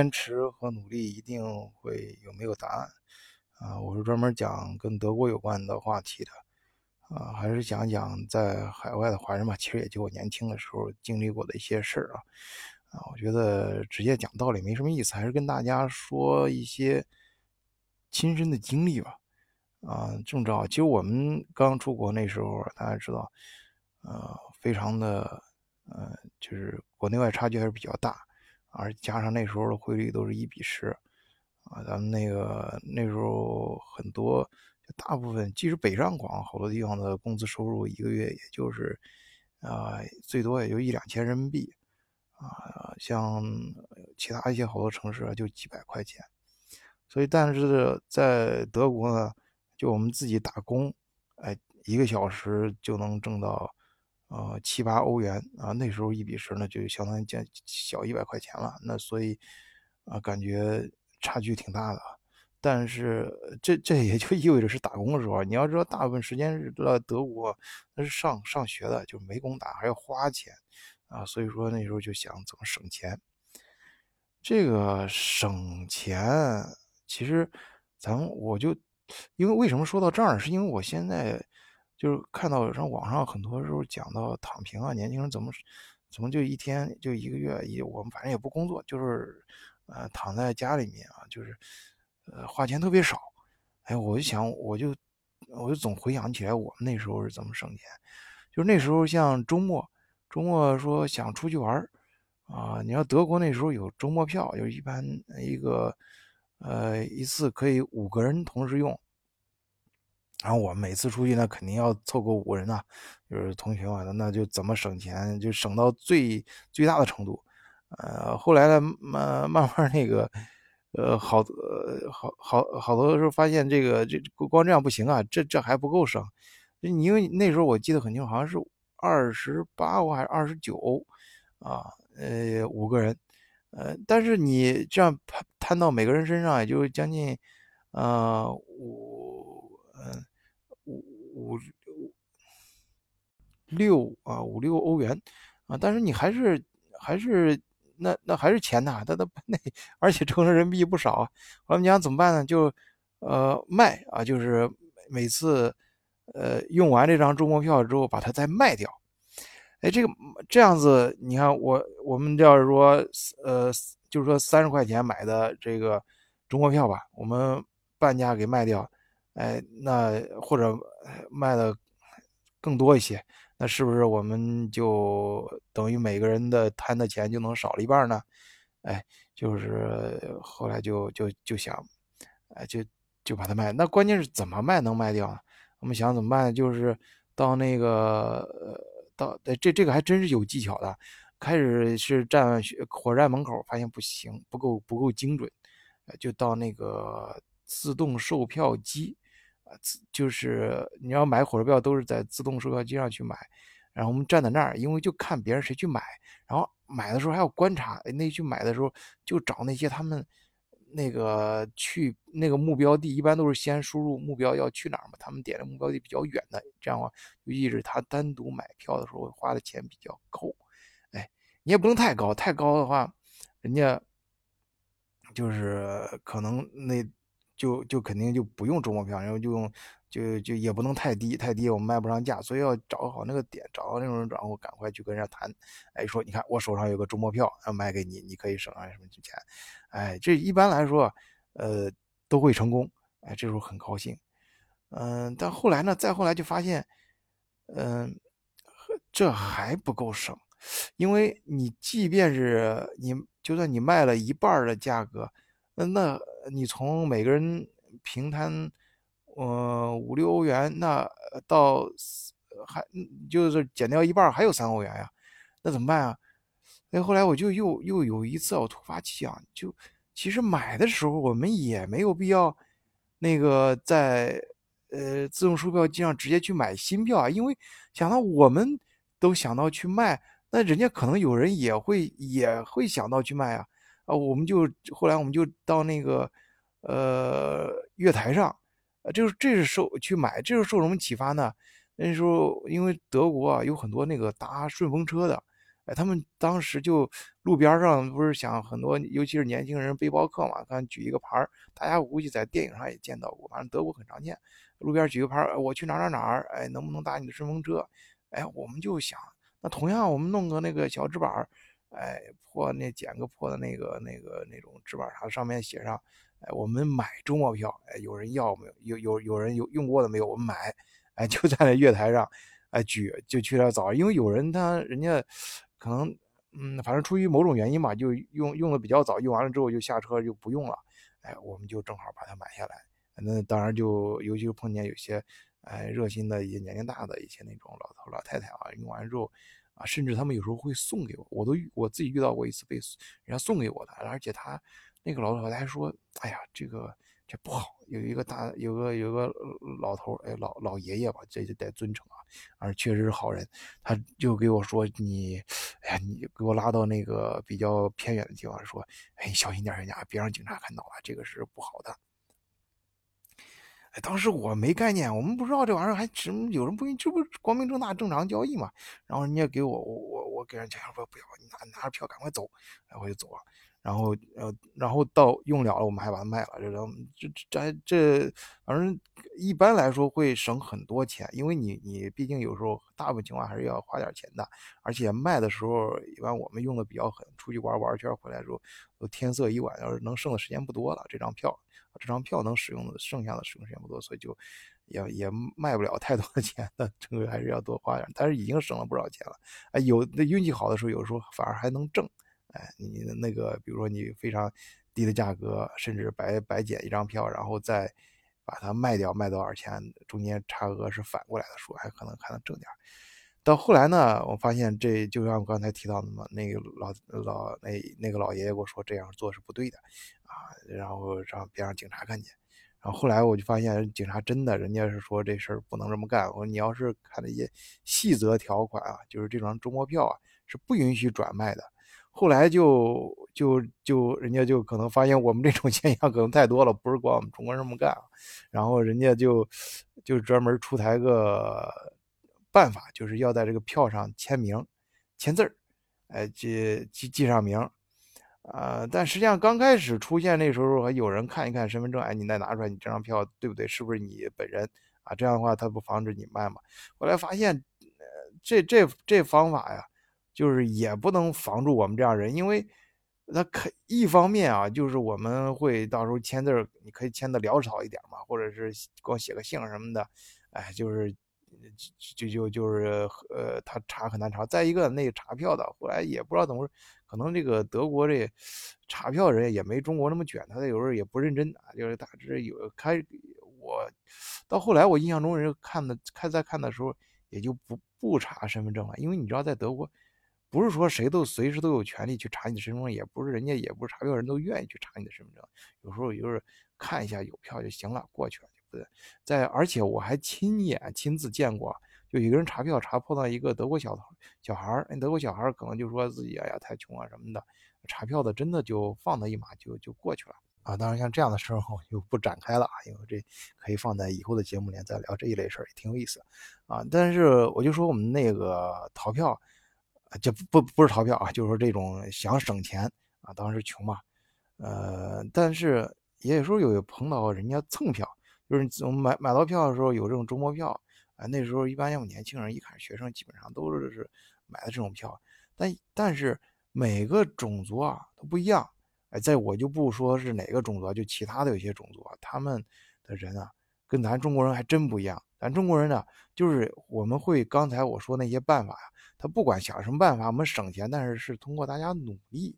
坚持和努力一定会有没有答案啊！我是专门讲跟德国有关的话题的啊，还是讲讲在海外的华人嘛，其实也就我年轻的时候经历过的一些事儿啊啊！我觉得直接讲道理没什么意思，还是跟大家说一些亲身的经历吧啊！这么着，其实我们刚出国那时候，大家知道，呃，非常的呃，就是国内外差距还是比较大。而加上那时候的汇率都是一比十，啊，咱们那个那时候很多，大部分即使北上广好多地方的工资收入一个月也就是，啊，最多也就一两千人民币，啊，像其他一些好多城市就几百块钱，所以但是在德国呢，就我们自己打工，哎，一个小时就能挣到。呃，七八欧元啊，那时候一比十呢，就相当于减小一百块钱了。那所以啊，感觉差距挺大的。但是这这也就意味着是打工的时候，你要知道，大部分时间是在德国，那是上上学的，就没工打，还要花钱啊。所以说那时候就想怎么省钱。这个省钱，其实咱我就因为为什么说到这儿，是因为我现在。就是看到上网上很多时候讲到躺平啊，年轻人怎么怎么就一天就一个月一我们反正也不工作，就是呃躺在家里面啊，就是呃花钱特别少。哎，我就想我就我就总回想起来我们那时候是怎么省钱。就是那时候像周末周末说想出去玩啊，你要德国那时候有周末票，就一般一个呃一次可以五个人同时用。然后我每次出去呢，肯定要凑够五个人呐，就是同学嘛，那就怎么省钱，就省到最最大的程度。呃，后来呢，慢慢慢那个，呃，好，呃，好好好多时候发现这个这光这样不行啊，这这还不够省。因为那时候我记得很清楚，好像是二十八欧还是二十九欧啊，呃，五个人，呃，但是你这样摊摊到每个人身上，也就将近，呃，五，五五六啊，五六欧元啊，但是你还是还是那那还是钱呐，那那那而且成人民币不少啊。我们讲怎么办呢？就呃卖啊，就是每次呃用完这张周末票之后，把它再卖掉。哎，这个这样子，你看我我们要是说呃，就是说三十块钱买的这个周末票吧，我们半价给卖掉。哎，那或者卖的更多一些，那是不是我们就等于每个人的摊的钱就能少了一半呢？哎，就是后来就就就想，哎，就就把它卖。那关键是怎么卖能卖掉？我们想怎么办？就是到那个呃，到这这个还真是有技巧的。开始是站火车站门口，发现不行，不够不够精准，就到那个自动售票机。就是你要买火车票，都是在自动售票机上去买，然后我们站在那儿，因为就看别人谁去买，然后买的时候还要观察，那去买的时候就找那些他们那个去那个目标地，一般都是先输入目标要去哪儿嘛，他们点的目标地比较远的，这样的话就意味着他单独买票的时候花的钱比较高，哎，你也不能太高，太高的话，人家就是可能那。就就肯定就不用周末票，然后就用就就也不能太低，太低我卖不上价，所以要找好那个点，找到那种人，然后赶快去跟人家谈。哎，说你看我手上有个周末票要卖给你，你可以省上什么钱？哎，这一般来说，呃，都会成功。哎，这时候很高兴。嗯，但后来呢，再后来就发现，嗯，这还不够省，因为你即便是你就算你卖了一半的价格，那那。你从每个人平摊，呃五六欧元，那到还就是减掉一半，还有三欧元呀，那怎么办啊？那后来我就又又有一次我突发奇想，就其实买的时候我们也没有必要那个在呃自动售票机上直接去买新票啊，因为想到我们都想到去卖，那人家可能有人也会也会想到去卖啊。啊，我们就后来我们就到那个，呃，月台上，呃，就是这是受去买，这是受什么启发呢？那时候因为德国啊有很多那个搭顺风车的，哎，他们当时就路边上不是想很多，尤其是年轻人背包客嘛，看举一个牌大家估计在电影上也见到过，反正德国很常见，路边举个牌我去哪哪哪儿，哎，能不能搭你的顺风车？哎，我们就想，那同样我们弄个那个小纸板哎，破那捡个破的那个那个那种纸板啥，上面写上，哎，我们买周末票，哎，有人要没有？有有有人有用过的没有？我们买，哎，就在那月台上，哎，举就去那找，因为有人他人家可能，嗯，反正出于某种原因嘛，就用用的比较早，用完了之后就下车就不用了，哎，我们就正好把它买下来。那当然就尤其是碰见有些，哎，热心的一些年龄大的一些那种老头老太太啊，用完之后。啊，甚至他们有时候会送给我，我都我自己遇到过一次被人家送给我的，而且他那个老头还说：“哎呀，这个这不好。”有一个大有个有个老头，哎，老老爷爷吧，这就得尊称啊，而确实是好人，他就给我说：“你，哎呀，你给我拉到那个比较偏远的地方，说，哎，小心点，人家别让警察看到了，这个是不好的。”哎，当时我没概念，我们不知道这玩意儿还什么有人不？这不光明正大正常交易嘛？然后人家给我，我我我给人家说不要，你拿拿着票赶快走，然后我就走了。然后呃，然后到用了了，我们还把它卖了。这这这这这，反正一般来说会省很多钱，因为你你毕竟有时候大部分情况还是要花点钱的，而且卖的时候一般我们用的比较狠，出去玩玩圈回来之后都天色已晚，要是能剩的时间不多了，这张票。这张票能使用的，剩下的使用时间不多，所以就也也卖不了太多的钱的，这个还是要多花点。但是已经省了不少钱了。哎，有那运气好的时候，有时候反而还能挣。哎，你那个，比如说你非常低的价格，甚至白白捡一张票，然后再把它卖掉，卖多少钱，中间差额是反过来的数，还可能还能挣点。到后来呢，我发现这就像我刚才提到的嘛，那个老老那那个老爷爷跟我说这样做是不对的啊，然后让别让警察看见。然后后来我就发现警察真的，人家是说这事儿不能这么干。我说你要是看那些细则条款啊，就是这张中国票啊是不允许转卖的。后来就就就人家就可能发现我们这种现象可能太多了，不是光我们中国人这么干。然后人家就就专门出台个。办法就是要在这个票上签名、签字儿，哎，记记记上名，啊，但实际上刚开始出现那时候还有人看一看身份证，哎，你再拿出来，你这张票对不对？是不是你本人啊？这样的话，他不防止你卖嘛？后来发现，呃，这这这方法呀，就是也不能防住我们这样人，因为他可一方面啊，就是我们会到时候签字你可以签的潦草一点嘛，或者是光写个姓什么的，哎，就是。就就就是呃，他查很难查。再一个，那个查票的后来也不知道怎么，可能这个德国这查票人也没中国那么卷，他有时候也不认真啊。就是大致有开我到后来，我印象中人看的看在看的时候，也就不不查身份证了，因为你知道，在德国不是说谁都随时都有权利去查你的身份证，也不是人家也不是查票人都愿意去查你的身份证，有时候就是看一下有票就行了，过去了。对，在而且我还亲眼亲自见过，就有个人查票查碰到一个德国小小孩儿，德国小孩儿可能就说自己哎呀太穷啊什么的，查票的真的就放他一马就就过去了啊。当然像这样的事儿就不展开了啊，因为这可以放在以后的节目里再聊这一类事儿也挺有意思啊。但是我就说我们那个逃票，就不不是逃票啊，就是说这种想省钱啊，当时穷嘛，呃，但是也有时候有碰到人家蹭票。就是买买到票的时候有这种周末票，啊，那时候一般像年轻人，一看学生基本上都是买的这种票，但但是每个种族啊都不一样，哎，在我就不说是哪个种族，就其他的有些种族啊，他们的人啊跟咱中国人还真不一样。咱中国人呢，就是我们会刚才我说那些办法呀，他不管想什么办法，我们省钱，但是是通过大家努力，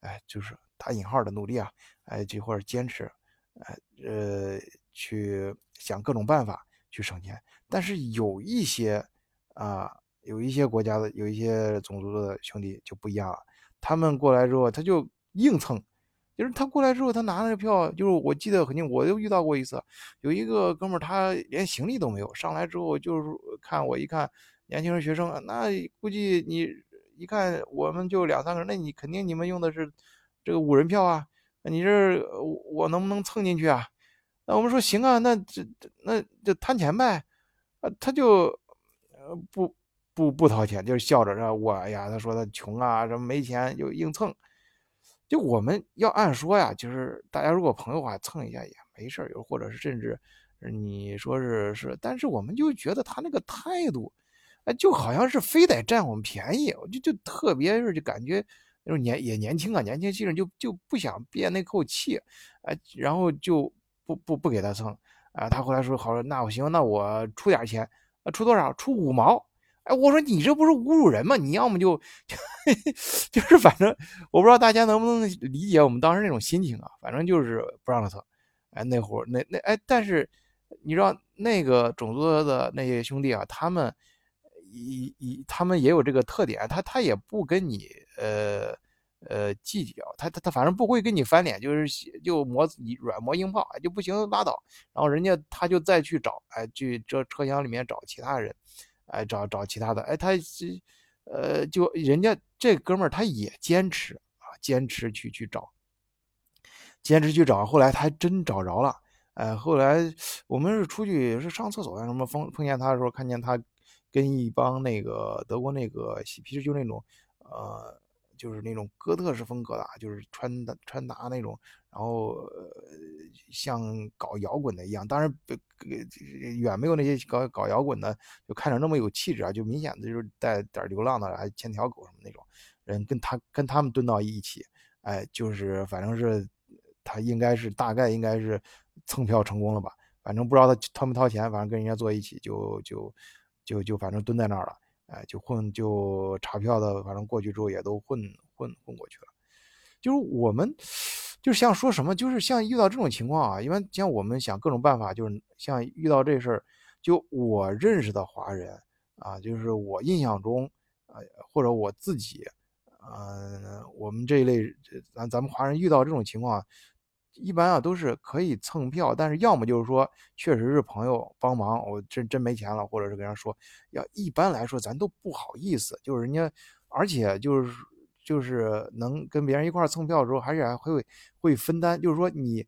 哎，就是打引号的努力啊，哎，就或者坚持，哎，呃。去想各种办法去省钱，但是有一些啊，有一些国家的有一些种族的兄弟就不一样了。他们过来之后，他就硬蹭，就是他过来之后，他拿那个票，就是我记得很清，我都遇到过一次，有一个哥们儿他连行李都没有，上来之后就是看我一看年轻人学生，那估计你一看我们就两三个人，那你肯定你们用的是这个五人票啊，你这我能不能蹭进去啊？那我们说行啊，那这那就摊钱呗，啊，他就不不不掏钱，就是笑着说：“我呀，他说他穷啊，什么没钱就硬蹭。”就我们要按说呀，就是大家如果朋友话蹭一下也没事儿，或者是甚至你说是是，但是我们就觉得他那个态度，哎，就好像是非得占我们便宜，就就特别是就感觉那种年也年轻啊，年轻气盛，就就不想憋那口气，哎，然后就不不不给他蹭啊。他后来说好，那我行，那我出点钱，啊，出多少？出五毛。哎，我说你这不是侮辱人吗？你要么就 就是反正我不知道大家能不能理解我们当时那种心情啊。反正就是不让他测。哎，那会儿那那哎，但是你知道那个种族的那些兄弟啊，他们一一他们也有这个特点，他他也不跟你呃呃计较，他他他反正不会跟你翻脸，就是就磨软磨硬泡，就不行拉倒。然后人家他就再去找，哎，去这车厢里面找其他人。哎，找找其他的，哎，他这，呃，就人家这哥们儿他也坚持啊，坚持去去找，坚持去找，后来他还真找着了，哎，后来我们是出去是上厕所啊什么，碰碰见他的时候，看见他跟一帮那个德国那个嬉皮士，就那种，呃。就是那种哥特式风格的，就是穿的穿搭那种，然后像搞摇滚的一样，当然远没有那些搞搞摇滚的就看着那么有气质啊，就明显的就是带点流浪的，还牵条狗什么那种人，跟他跟他们蹲到一起，哎，就是反正是他应该是大概应该是蹭票成功了吧，反正不知道他掏没掏钱，反正跟人家坐一起就就就就反正蹲在那儿了。哎，就混就查票的，反正过去之后也都混混混过去了。就是我们，就是像说什么，就是像遇到这种情况啊，一般像我们想各种办法，就是像遇到这事儿，就我认识的华人啊，就是我印象中，呃，或者我自己，嗯，我们这一类，咱咱们华人遇到这种情况。一般啊都是可以蹭票，但是要么就是说确实是朋友帮忙，我真真没钱了，或者是跟人说，要一般来说咱都不好意思，就是人家，而且就是就是能跟别人一块蹭票的时候，还是还会会分担，就是说你，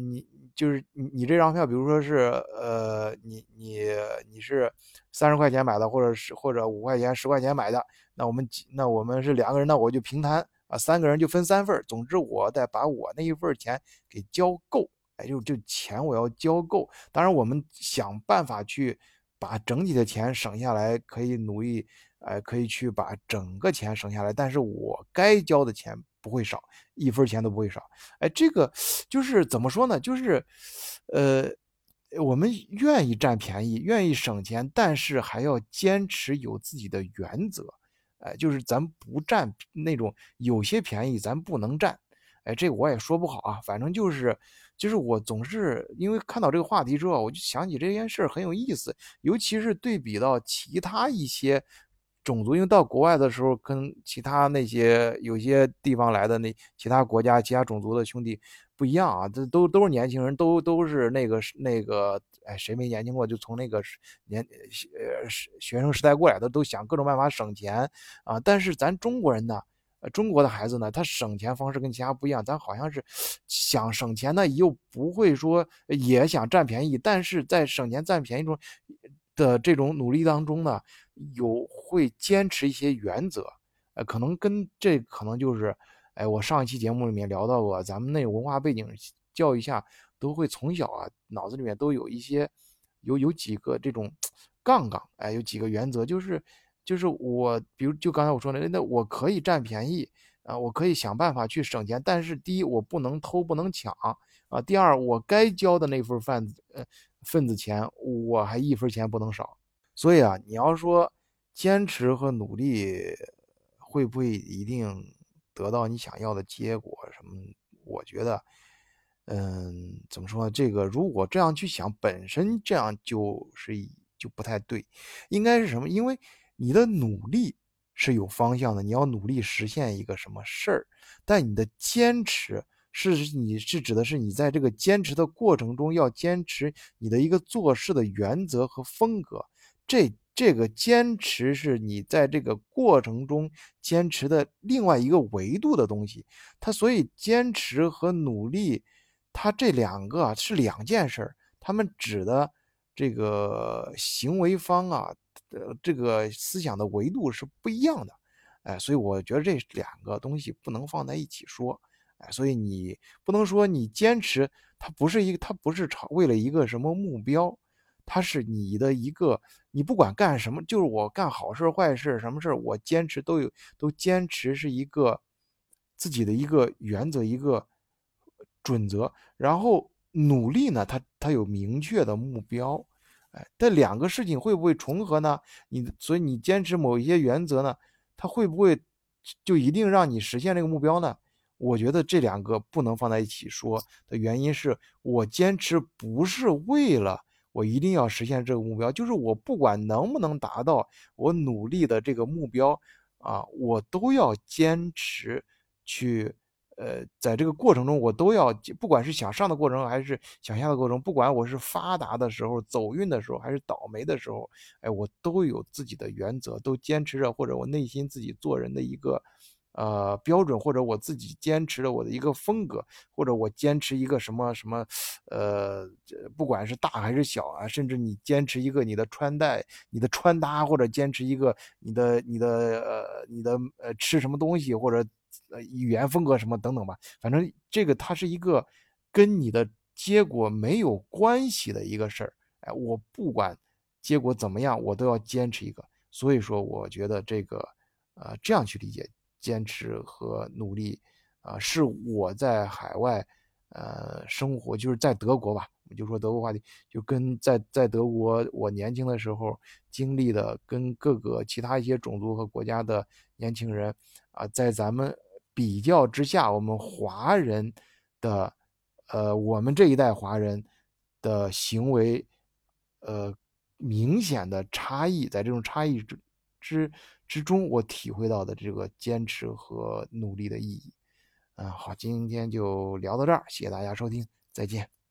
你就是你你这张票，比如说是呃你你你是三十块钱买的，或者是或者五块钱十块钱买的，那我们那我们是两个人，那我就平摊。啊，三个人就分三份总之我得把我那一份钱给交够，哎，就这钱我要交够。当然，我们想办法去把整体的钱省下来，可以努力，哎，可以去把整个钱省下来。但是我该交的钱不会少，一分钱都不会少。哎，这个就是怎么说呢？就是，呃，我们愿意占便宜，愿意省钱，但是还要坚持有自己的原则。哎，就是咱不占那种有些便宜，咱不能占。哎，这我也说不好啊。反正就是，就是我总是因为看到这个话题之后，我就想起这件事很有意思。尤其是对比到其他一些种族，因为到国外的时候，跟其他那些有些地方来的那其他国家、其他种族的兄弟不一样啊。这都都是年轻人，都都是那个那个。哎，谁没年轻过？就从那个年呃学生时代过来的，都想各种办法省钱啊。但是咱中国人呢，中国的孩子呢，他省钱方式跟其他不一样。咱好像是想省钱呢，又不会说也想占便宜，但是在省钱占便宜中的这种努力当中呢，有会坚持一些原则。呃，可能跟这可能就是，哎，我上一期节目里面聊到过，咱们那文化背景教育下。都会从小啊，脑子里面都有一些，有有几个这种杠杠，哎，有几个原则，就是就是我，比如就刚才我说的，那我可以占便宜啊，我可以想办法去省钱，但是第一我不能偷不能抢啊，第二我该交的那份份子呃份子钱我还一分钱不能少，所以啊，你要说坚持和努力会不会一定得到你想要的结果什么？我觉得。嗯，怎么说呢？这个如果这样去想，本身这样就是就不太对。应该是什么？因为你的努力是有方向的，你要努力实现一个什么事儿。但你的坚持是你是指的是你在这个坚持的过程中要坚持你的一个做事的原则和风格。这这个坚持是你在这个过程中坚持的另外一个维度的东西。它所以坚持和努力。它这两个是两件事儿，他们指的这个行为方啊，呃，这个思想的维度是不一样的，哎，所以我觉得这两个东西不能放在一起说，哎，所以你不能说你坚持，它不是一个，它不是朝为了一个什么目标，它是你的一个，你不管干什么，就是我干好事坏事，什么事我坚持都有，都坚持是一个自己的一个原则，一个准则，然后。努力呢，它它有明确的目标，哎，这两个事情会不会重合呢？你所以你坚持某一些原则呢，它会不会就一定让你实现这个目标呢？我觉得这两个不能放在一起说的原因是我坚持不是为了我一定要实现这个目标，就是我不管能不能达到我努力的这个目标啊，我都要坚持去。呃，在这个过程中，我都要不管是想上的过程还是想下的过程，不管我是发达的时候、走运的时候还是倒霉的时候，哎，我都有自己的原则，都坚持着，或者我内心自己做人的一个呃标准，或者我自己坚持着我的一个风格，或者我坚持一个什么什么，呃，不管是大还是小啊，甚至你坚持一个你的穿戴、你的穿搭，或者坚持一个你的你的呃你的呃吃什么东西，或者。呃，语言风格什么等等吧，反正这个它是一个跟你的结果没有关系的一个事儿。哎，我不管结果怎么样，我都要坚持一个。所以说，我觉得这个呃，这样去理解坚持和努力啊，是我在海外呃生活，就是在德国吧，我就说德国话题，就跟在在德国我年轻的时候经历的，跟各个其他一些种族和国家的年轻人啊，在咱们。比较之下，我们华人的，呃，我们这一代华人的行为，呃，明显的差异，在这种差异之之之中，我体会到的这个坚持和努力的意义。嗯，好，今天就聊到这儿，谢谢大家收听，再见。